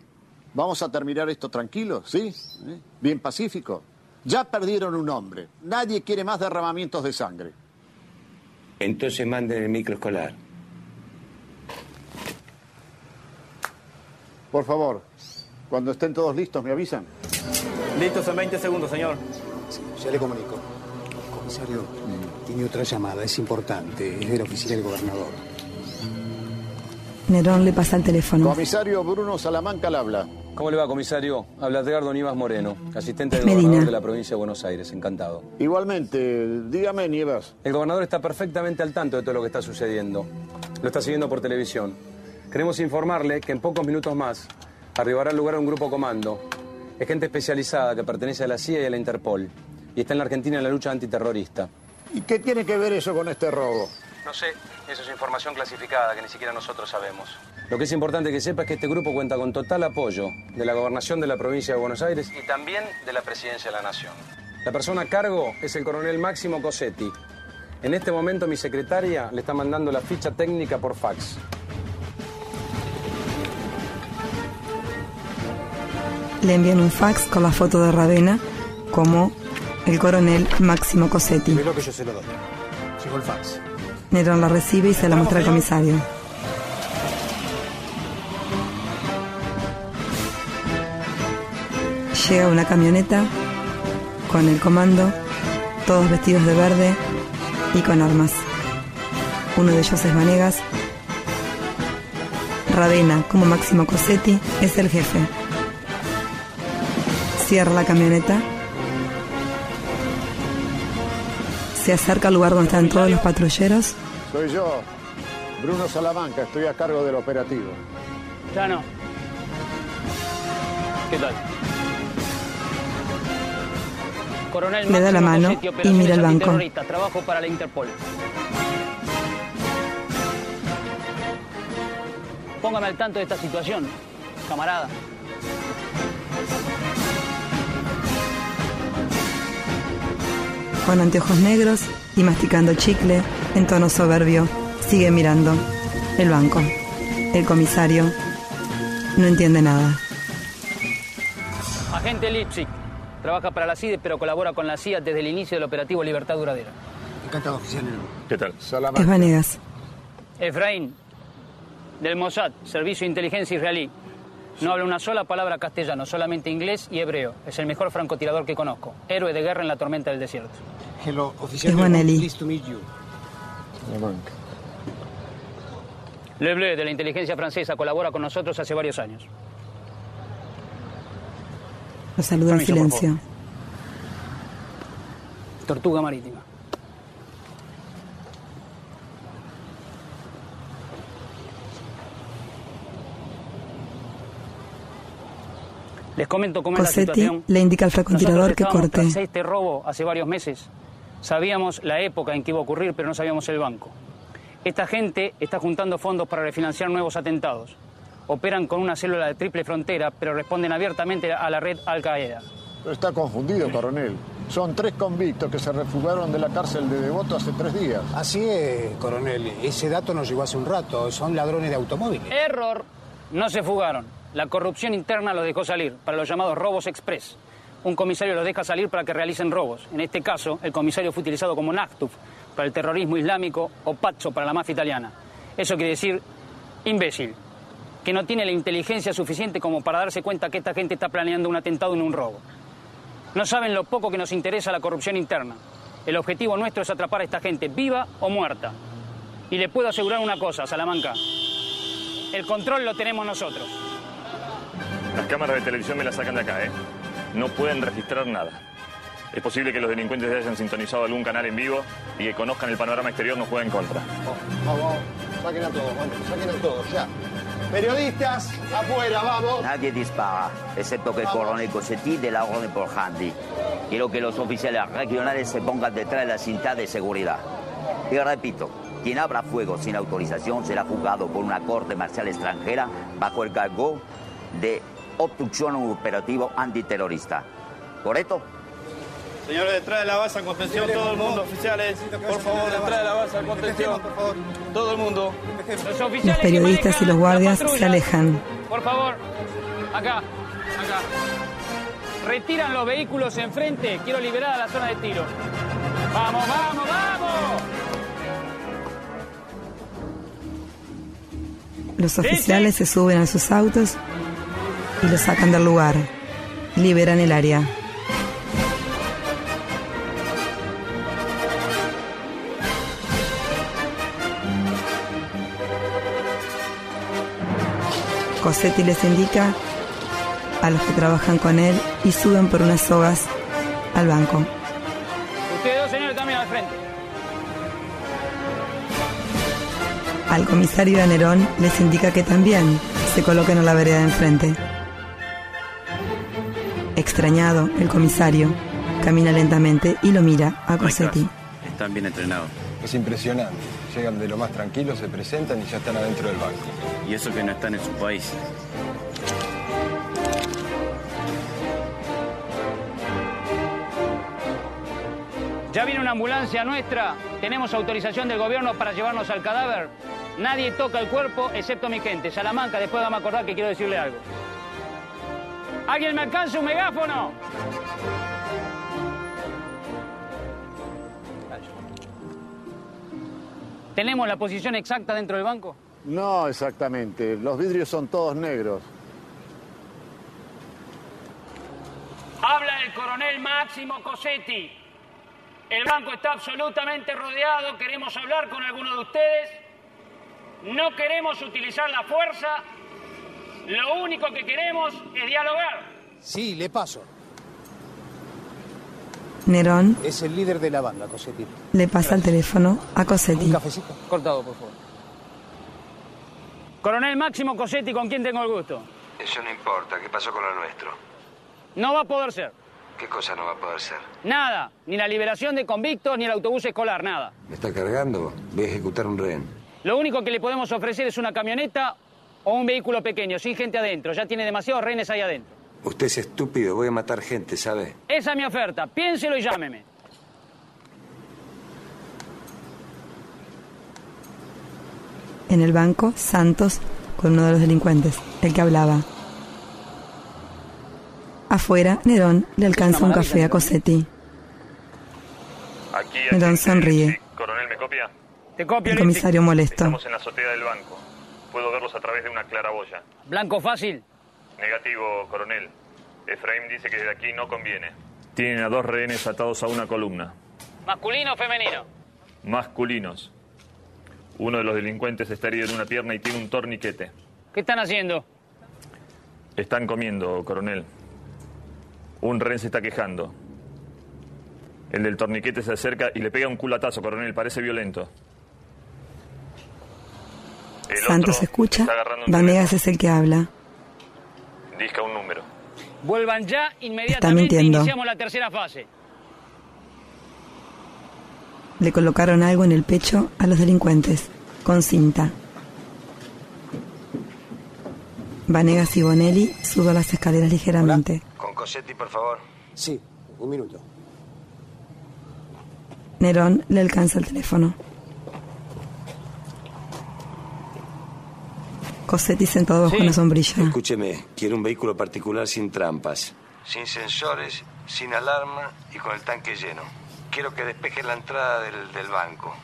Vamos a terminar esto tranquilo, ¿sí? ¿Eh? Bien pacífico. Ya perdieron un hombre. Nadie quiere más derramamientos de sangre. Entonces manden el micro escolar. Por favor, cuando estén todos listos, ¿me avisan? Listos en 20 segundos, señor. Ya le comunico. Comisario, tiene otra llamada, es importante, es de la oficina del gobernador. Nerón le pasa el teléfono. Comisario Bruno Salamanca al habla. ¿Cómo le va, comisario? Habla Edgardo Nivas Moreno, asistente del Medina. gobernador de la provincia de Buenos Aires. Encantado. Igualmente, dígame, Nievas. El gobernador está perfectamente al tanto de todo lo que está sucediendo. Lo está siguiendo por televisión. Queremos informarle que en pocos minutos más arribará al lugar un grupo comando. Es gente especializada que pertenece a la CIA y a la Interpol. Y está en la Argentina en la lucha antiterrorista. ¿Y qué tiene que ver eso con este robo? No sé, eso es información clasificada que ni siquiera nosotros sabemos. Lo que es importante que sepa es que este grupo cuenta con total apoyo de la gobernación de la provincia de Buenos Aires y también de la presidencia de la Nación. La persona a cargo es el coronel Máximo Cosetti. En este momento mi secretaria le está mandando la ficha técnica por fax. Le envían un fax con la foto de Ravena como el coronel Máximo Cosetti. Lo que yo se lo doy. Llegó el fax. Nerón la recibe y se la muestra al comisario. Llega una camioneta con el comando, todos vestidos de verde y con armas. Uno de ellos es Vanegas. Ravena, como Máximo Cosetti, es el jefe. Cierra la camioneta. Se acerca al lugar donde están todos los patrulleros. Soy yo, Bruno Salamanca, estoy a cargo del operativo. Ya no. ¿Qué tal? Coronel Le da la mano y mira el banco. Trabajo para la Interpol. Póngame al tanto de esta situación, camarada. Con anteojos negros y masticando chicle, en tono soberbio, sigue mirando el banco. El comisario no entiende nada. Agente Lipsic. Trabaja para la CIDE, pero colabora con la CIA desde el inicio del operativo Libertad Duradera. Encantado, oficial. ¿Qué tal? Es Vanegas. Efraín, del Mossad, Servicio de Inteligencia Israelí. No habla una sola palabra castellano, solamente inglés y hebreo. Es el mejor francotirador que conozco. Héroe de guerra en la tormenta del desierto. Hello, oficial. Es. Pleased to meet you. Le Bleu, de la inteligencia francesa, colabora con nosotros hace varios años. Lo saluda en silencio. Tortuga marítima. Les comento cómo es la situación. le indica al francotirador que corte. tras este robo hace varios meses. Sabíamos la época en que iba a ocurrir, pero no sabíamos el banco. Esta gente está juntando fondos para refinanciar nuevos atentados. Operan con una célula de triple frontera, pero responden abiertamente a la red Al Qaeda. Está confundido, coronel. Son tres convictos que se refugiaron de la cárcel de Devoto hace tres días. Así es, coronel. Ese dato nos llegó hace un rato. Son ladrones de automóviles. Error. No se fugaron. La corrupción interna los dejó salir para los llamados robos express. Un comisario los deja salir para que realicen robos. En este caso, el comisario fue utilizado como Nachtuf para el terrorismo islámico o Pazzo para la mafia italiana. Eso quiere decir imbécil, que no tiene la inteligencia suficiente como para darse cuenta que esta gente está planeando un atentado en un robo. No saben lo poco que nos interesa la corrupción interna. El objetivo nuestro es atrapar a esta gente, viva o muerta. Y le puedo asegurar una cosa, Salamanca. El control lo tenemos nosotros. Las cámaras de televisión me las sacan de acá, ¿eh? No pueden registrar nada. Es posible que los delincuentes hayan sintonizado algún canal en vivo y que conozcan el panorama exterior nos juega en contra. Vamos, vamos. Saquen a todos, vamos. Saquen a todos, ya. Periodistas, afuera, vamos. Nadie dispara, excepto que el coronel Cosetti de la orden por Handy. Quiero que los oficiales regionales se pongan detrás de la cinta de seguridad. Y repito, quien abra fuego sin autorización será juzgado por una corte marcial extranjera bajo el cargo de obstrucción a un operativo antiterrorista. ¿Correcto? Señores, detrás de la base, contención, todo el mundo, oficiales. Por favor, detrás de la base, contención. Todo el mundo. Los periodistas y los guardias se alejan. Por favor, acá, acá. Retiran los vehículos enfrente. Quiero liberar a la zona de tiro. Vamos, vamos, vamos. Los oficiales se suben a sus autos y los sacan del lugar. Liberan el área. Cosetti les indica a los que trabajan con él y suben por unas sogas al banco. Ustedes dos señores también al frente. Al comisario de Nerón les indica que también se coloquen a la vereda de enfrente. Extrañado, el comisario camina lentamente y lo mira a Cosetti. Están bien entrenados. Es impresionante. Llegan de lo más tranquilo, se presentan y ya están adentro del banco. Y eso que no están en su país. Ya viene una ambulancia nuestra, tenemos autorización del gobierno para llevarnos al cadáver. Nadie toca el cuerpo excepto mi gente. Salamanca, después vamos a acordar que quiero decirle algo. ¿Alguien me alcanza un megáfono? ¿Tenemos la posición exacta dentro del banco? No exactamente, los vidrios son todos negros. Habla el coronel Máximo Cosetti. El banco está absolutamente rodeado. Queremos hablar con alguno de ustedes. No queremos utilizar la fuerza. Lo único que queremos es dialogar. Sí, le paso. Nerón Es el líder de la banda, Cosetti. le pasa el teléfono a Cosetti. Cortado, por favor. Coronel Máximo Cosetti, ¿con quién tengo el gusto? Eso no importa. ¿Qué pasó con lo nuestro? No va a poder ser. ¿Qué cosa no va a poder ser? Nada. Ni la liberación de convictos, ni el autobús escolar, nada. ¿Me está cargando? Voy a ejecutar un rehén. Lo único que le podemos ofrecer es una camioneta o un vehículo pequeño, sin gente adentro. Ya tiene demasiados rehenes ahí adentro. Usted es estúpido. Voy a matar gente, ¿sabe? Esa es mi oferta. Piénselo y llámeme. En el banco, Santos con uno de los delincuentes, el que hablaba. Afuera, Nerón le alcanza un café a Cosetti. Aquí Nerón sonríe. Coronel, ¿me copia? Te copio, El comisario molesto. Estamos en la azotea del banco. Puedo verlos a través de una claraboya. Blanco fácil. Negativo, coronel. Efraín dice que desde aquí no conviene. Tienen a dos rehenes atados a una columna. ¿Masculino o femenino? Masculinos. Uno de los delincuentes está herido en una pierna y tiene un torniquete. ¿Qué están haciendo? Están comiendo, coronel. Un rehén se está quejando. El del torniquete se acerca y le pega un culatazo, coronel. Parece violento. El Santos otro escucha. Vanegas es el que habla. Disca un número. Vuelvan ya inmediatamente iniciamos la tercera fase. Le colocaron algo en el pecho a los delincuentes, con cinta. Vanegas y Bonelli suben las escaleras ligeramente. Con Cosetti, por favor. Sí, un minuto. Nerón le alcanza el teléfono. Cosetti sentado bajo una sombrilla. Escúcheme, quiero un vehículo particular sin trampas. Sin sensores, sin alarma y con el tanque lleno. Quiero que despeje la entrada del, del banco.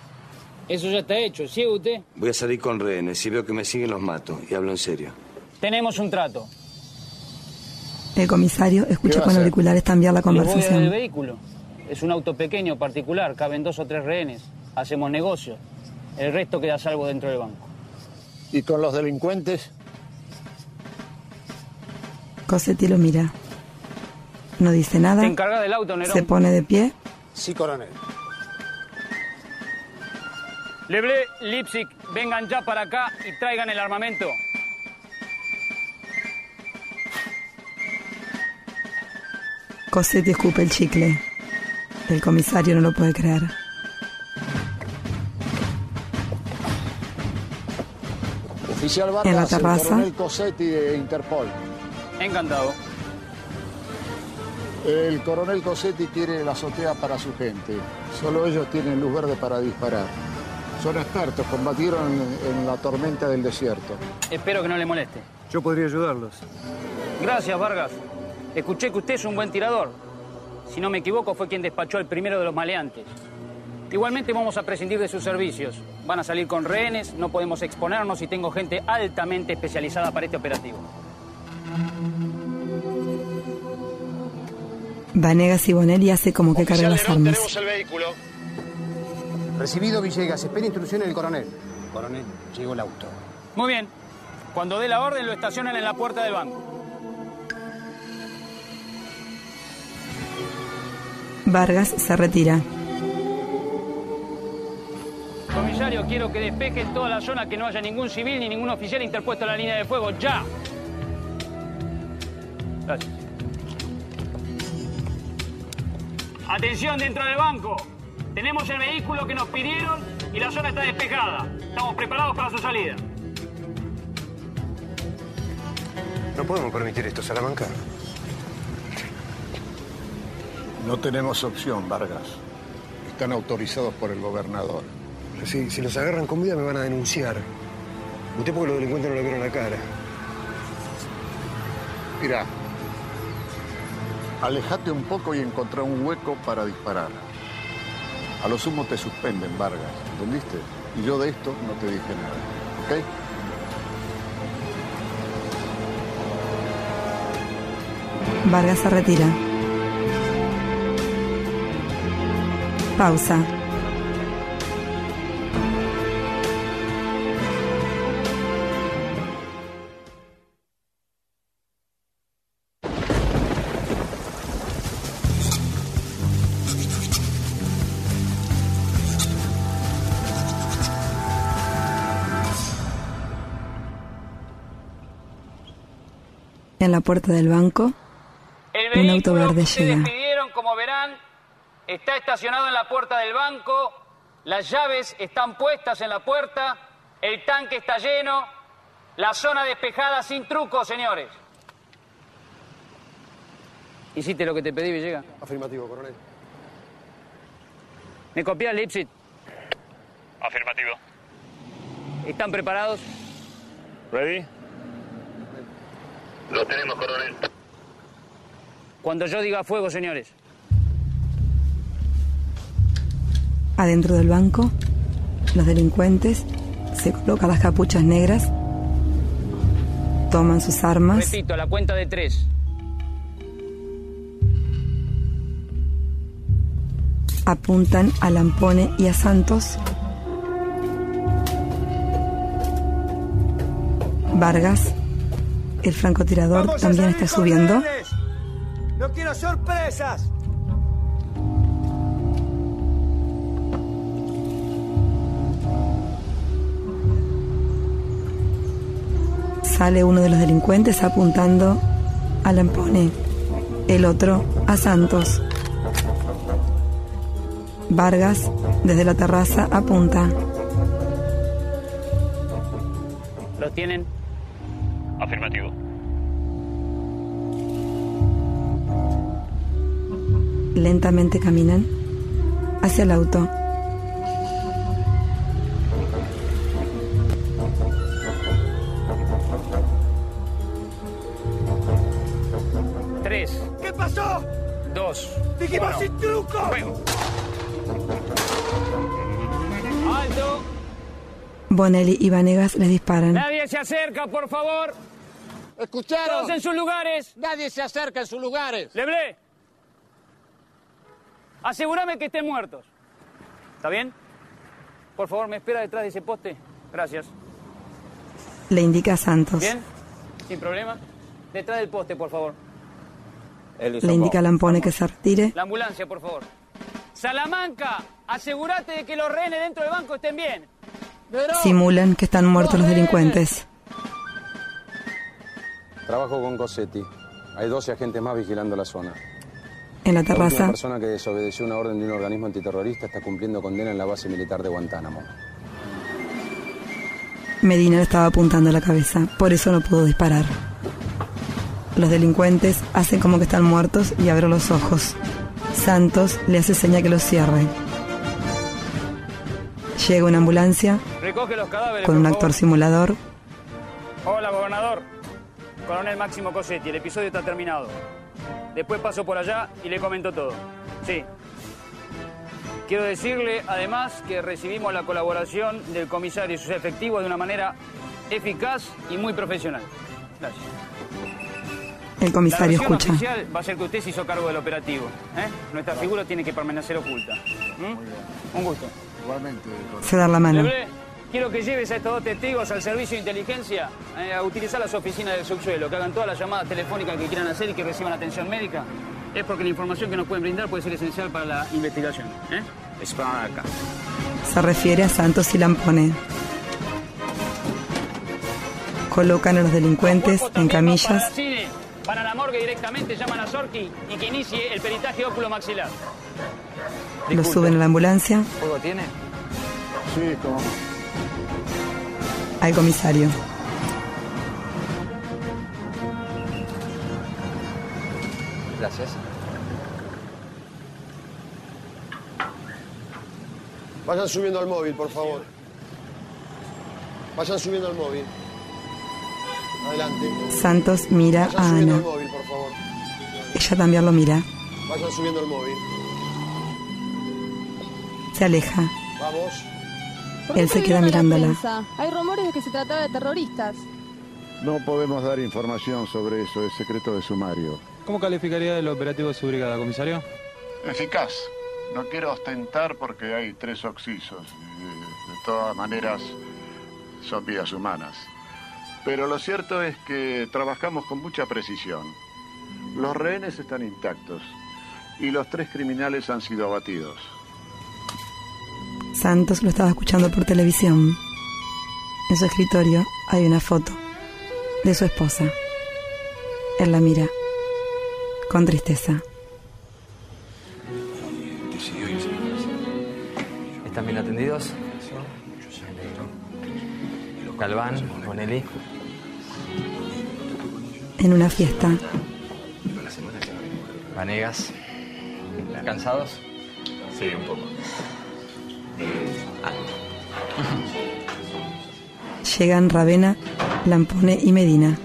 Eso ya está hecho. ¿Sigue usted? Voy a salir con rehenes. Si veo que me siguen, los mato. Y hablo en serio. Tenemos un trato. El comisario ¿Qué escucha con auriculares cambiar la Les voy el conversación. vehículo. Es un auto pequeño, particular. Caben dos o tres rehenes. Hacemos negocio. El resto queda salvo dentro del banco. ¿Y con los delincuentes? Cosetti lo mira. No dice nada. ¿Te encargas del auto, Nerón? Se pone de pie. Sí, coronel. Leble, Lipsic, vengan ya para acá y traigan el armamento. Cosetti escupe el chicle. El comisario no lo puede creer. En la terraza. coronel Cosetti de Interpol. Encantado. El coronel Cosetti quiere la azotea para su gente. Solo ellos tienen luz verde para disparar. Son expertos, combatieron en, en la tormenta del desierto. Espero que no le moleste. Yo podría ayudarlos. Gracias, Vargas. Escuché que usted es un buen tirador. Si no me equivoco, fue quien despachó al primero de los maleantes. Igualmente vamos a prescindir de sus servicios van a salir con rehenes, no podemos exponernos y tengo gente altamente especializada para este operativo. Vanegas y Bonelli hace como que cargan las armas. Tenemos el vehículo. Recibido Villegas, espera instrucciones del coronel. Coronel, llegó el auto. Muy bien. Cuando dé la orden lo estacionan en la puerta del banco. Vargas se retira. Comisario, quiero que despejen toda la zona, que no haya ningún civil ni ningún oficial interpuesto en la línea de fuego. ¡Ya! Gracias. Atención dentro del banco. Tenemos el vehículo que nos pidieron y la zona está despejada. Estamos preparados para su salida. No podemos permitir esto, Salamanca. No tenemos opción, Vargas. Están autorizados por el gobernador. Si, si los agarran con vida me van a denunciar. Usted porque los delincuentes no le vieron la cara. Mira, alejate un poco y encontrá un hueco para disparar. A lo sumo te suspenden, Vargas, ¿entendiste? Y yo de esto no te dije nada, ¿ok? Vargas se retira. Pausa. La puerta del banco, El un auto vehículo que llega. pidieron, como verán, está estacionado en la puerta del banco. Las llaves están puestas en la puerta. El tanque está lleno. La zona despejada sin truco, señores. ¿Hiciste lo que te pedí, Villegas? Afirmativo, coronel. ¿Me copias, Lipsit? Afirmativo. ¿Están preparados? ¿Ready? Lo tenemos, coronel. Cuando yo diga fuego, señores. Adentro del banco, los delincuentes se colocan las capuchas negras, toman sus armas, Repito, a la cuenta de tres. apuntan a Lampone y a Santos. Vargas, el francotirador, también está subiendo. ¡No quiero sorpresas! Sale uno de los delincuentes apuntando a Lampone, el otro a Santos. Vargas, desde la terraza, apunta. ¿Lo tienen? Afirmativo. Lentamente caminan hacia el auto. Tres, ¿Qué pasó? dos. Dijimos sin truco. Fuego. Alto. Bonelli y Vanegas les disparan. Nadie se acerca, por favor. ¿Escucharon? Todos en sus lugares. Nadie se acerca en sus lugares. Leblé. Asegúrame que estén muertos. ¿Está bien? Por favor, me espera detrás de ese poste. Gracias. Le indica a Santos. ¿Bien? Sin problema. Detrás del poste, por favor. Le indica a Lampone que se retire. La ambulancia, por favor. Salamanca, asegúrate de que los rehenes dentro del banco estén bien. Simulan que están muertos los delincuentes. Trabajo con Cosetti. Hay 12 agentes más vigilando la zona. En la La terraza, persona que desobedeció una orden de un organismo antiterrorista está cumpliendo condena en la base militar de Guantánamo. Medina le estaba apuntando a la cabeza, por eso no pudo disparar. Los delincuentes hacen como que están muertos y abren los ojos. Santos le hace seña que los cierre. Llega una ambulancia Recoge los cadáveres. con un actor favor. simulador. Hola, gobernador. Coronel Máximo Cosetti, el episodio está terminado. Después paso por allá y le comento todo. Sí. Quiero decirle, además, que recibimos la colaboración del comisario y sus efectivos de una manera eficaz y muy profesional. Gracias. El comisario la escucha. oficial va a ser que usted se hizo cargo del operativo. ¿eh? Nuestra figura tiene que permanecer oculta. ¿Mm? Un gusto. Igualmente, Se da la mano. Quiero que lleves a estos dos testigos al servicio de inteligencia eh, a utilizar las oficinas del subsuelo, que hagan todas las llamadas telefónicas que quieran hacer y que reciban atención médica. es porque la información que nos pueden brindar puede ser esencial para la investigación. ¿eh? Esperan acá. Se refiere a Santos y Lampone. Colocan a los delincuentes en camillas Cine, van a la morgue directamente, llaman a Sorki y que inicie el peritaje óculo maxilar. Los suben a la ambulancia ¿Fuego tiene? Sí, como. Al comisario. Gracias. Vayan subiendo al móvil, por favor. Vayan subiendo al móvil. Adelante. Santos mira Vayan a subiendo al Ana. móvil, por favor. Ella también lo mira. Vayan subiendo al móvil. Se aleja. Vamos. ¿Por qué Él se queda mirándola. Hay rumores de que se trataba de terroristas. No podemos dar información sobre eso, es secreto de sumario. ¿Cómo calificaría el operativo de su brigada, comisario? Eficaz. No quiero ostentar porque hay tres oxisos. Eh, De todas maneras, son vidas humanas. Pero lo cierto es que trabajamos con mucha precisión. Los rehenes están intactos y los tres criminales han sido abatidos. Santos lo estaba escuchando por televisión. En su escritorio hay una foto de su esposa. Él la mira con tristeza. ¿Están bien atendidos? Galván, Bonelli. En una fiesta, Vanegas. ¿Cansados? Sí, un poco. Llegan Ravena, Lampone y Medina.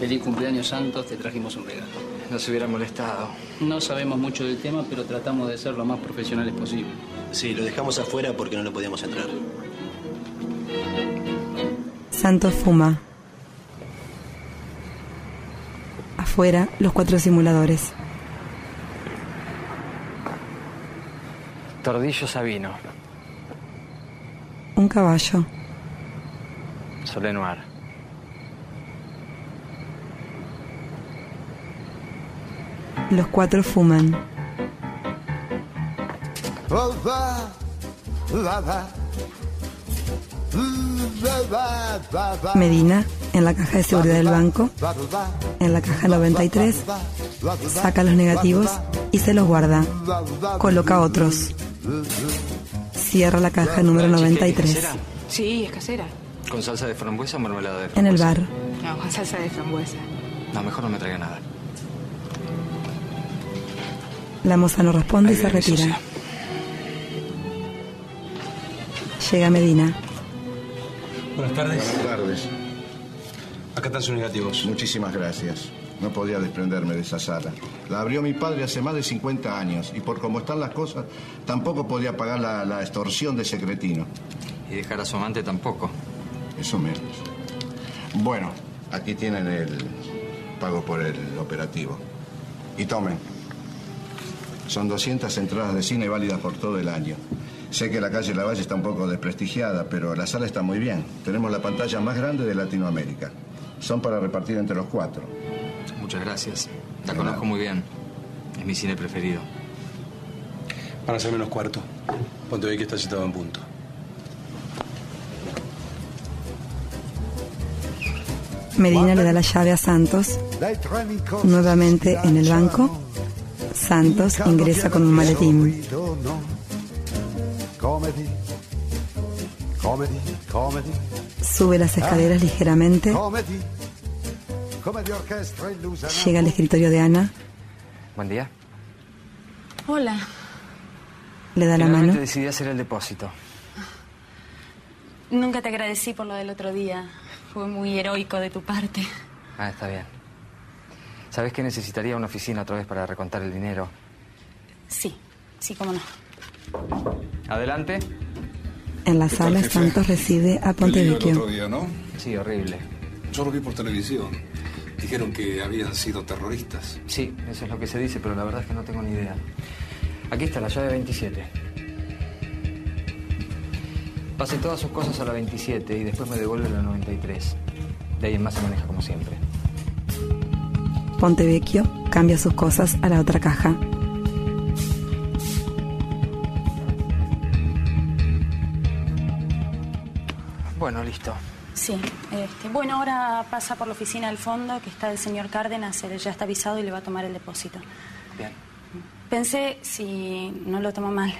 Feliz cumpleaños Santos, te trajimos un regalo. No se hubiera molestado. No sabemos mucho del tema, pero tratamos de ser lo más profesionales posible. Sí, lo dejamos afuera porque no lo podíamos entrar. Santos fuma. Afuera, los cuatro simuladores. Tordillo Sabino. Un caballo. Solenoir. Los cuatro fuman. Medina, en la caja de seguridad del banco, en la caja 93, saca los negativos y se los guarda. Coloca otros. Cierra la caja número 93. Sí, es casera. ¿Con salsa de frambuesa o mermelada de En frambuesa? el bar, No, con salsa de frambuesa. No, mejor no me traiga nada. la moza no responde y se retira. Llega Medina. Buenas tardes. Buenas tardes. Acá están sus negativos. Muchísimas gracias. No podía desprenderme de esa sala. La abrió mi padre hace más de 50 años y por cómo están las cosas, tampoco podía pagar la, la extorsión de ese cretino. Y dejar a su amante tampoco. Eso menos. Bueno, aquí tienen el pago por el operativo. Y tomen. Son 200 entradas de cine válidas por todo el año. Sé que la calle Lavalle está un poco desprestigiada, pero la sala está muy bien. Tenemos la pantalla más grande de Latinoamérica. Son para repartir entre los cuatro. Muchas gracias. La conozco muy bien. Es mi cine preferido. Van a ser menos cuarto. Ponte hoy que está citado en punto. Medina le da la llave a Santos. Nuevamente en el banco, Santos ingresa con un maletín. Comedy, comedy, comedy, Sube las escaleras ligeramente. orchestra illusa. Llega al escritorio de Ana. Buen día. Hola. Le da la Finalmente mano. decidí hacer el depósito. Nunca te agradecí por lo del otro día. Fue muy heroico de tu parte. Ah, está bien. ¿Sabes que necesitaría una oficina otra vez para recontar el dinero? Sí, sí, cómo no. Adelante. En la sala, Santos recibe a el otro Pontevecchio. día, ¿no? Sí, horrible. Yo lo vi por televisión. Dijeron que habían sido terroristas. Sí, eso es lo que se dice, pero la verdad es que no tengo ni idea. Aquí está la llave 27. Pase todas sus cosas a la 27 y después me devuelve la 93. De ahí en más se maneja como siempre. Pontevecchio cambia sus cosas a la otra caja. Bueno, listo. Sí, este, bueno, ahora pasa por la oficina del fondo, que está el señor Cárdenas, él ya está avisado y le va a tomar el depósito. Bien. Pensé, si no lo tomo mal,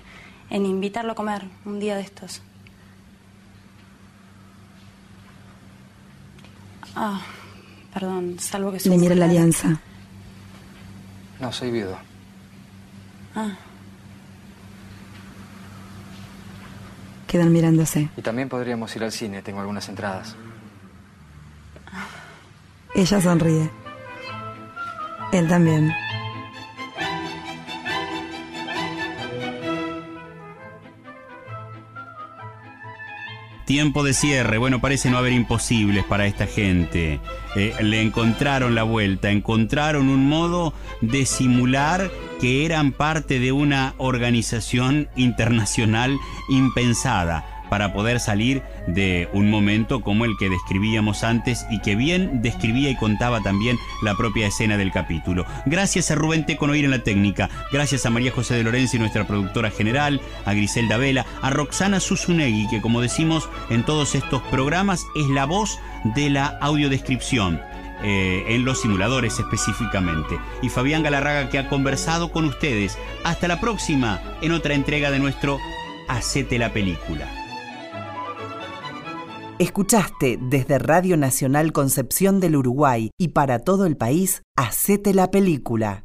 en invitarlo a comer un día de estos. Ah, perdón, salvo que... su Le mira la alianza. No, soy viudo. Ah, Quedan mirándose. Y también podríamos ir al cine, tengo algunas entradas. Ella sonríe. Él también. Tiempo de cierre. Bueno, parece no haber imposibles para esta gente. Eh, le encontraron la vuelta, encontraron un modo de simular que eran parte de una organización internacional impensada para poder salir de un momento como el que describíamos antes y que bien describía y contaba también la propia escena del capítulo. Gracias a Rubén Teconoir en la técnica, gracias a María José de Lorenzi, nuestra productora general, a Griselda Vela, a Roxana Susunegui, que como decimos en todos estos programas es la voz de la audiodescripción. eh, en los simuladores específicamente. Y Fabián Galarraga que ha conversado con ustedes. Hasta la próxima en otra entrega de nuestro Hacete la película. Escuchaste desde Radio Nacional Concepción del Uruguay y para todo el país, Hacete la película.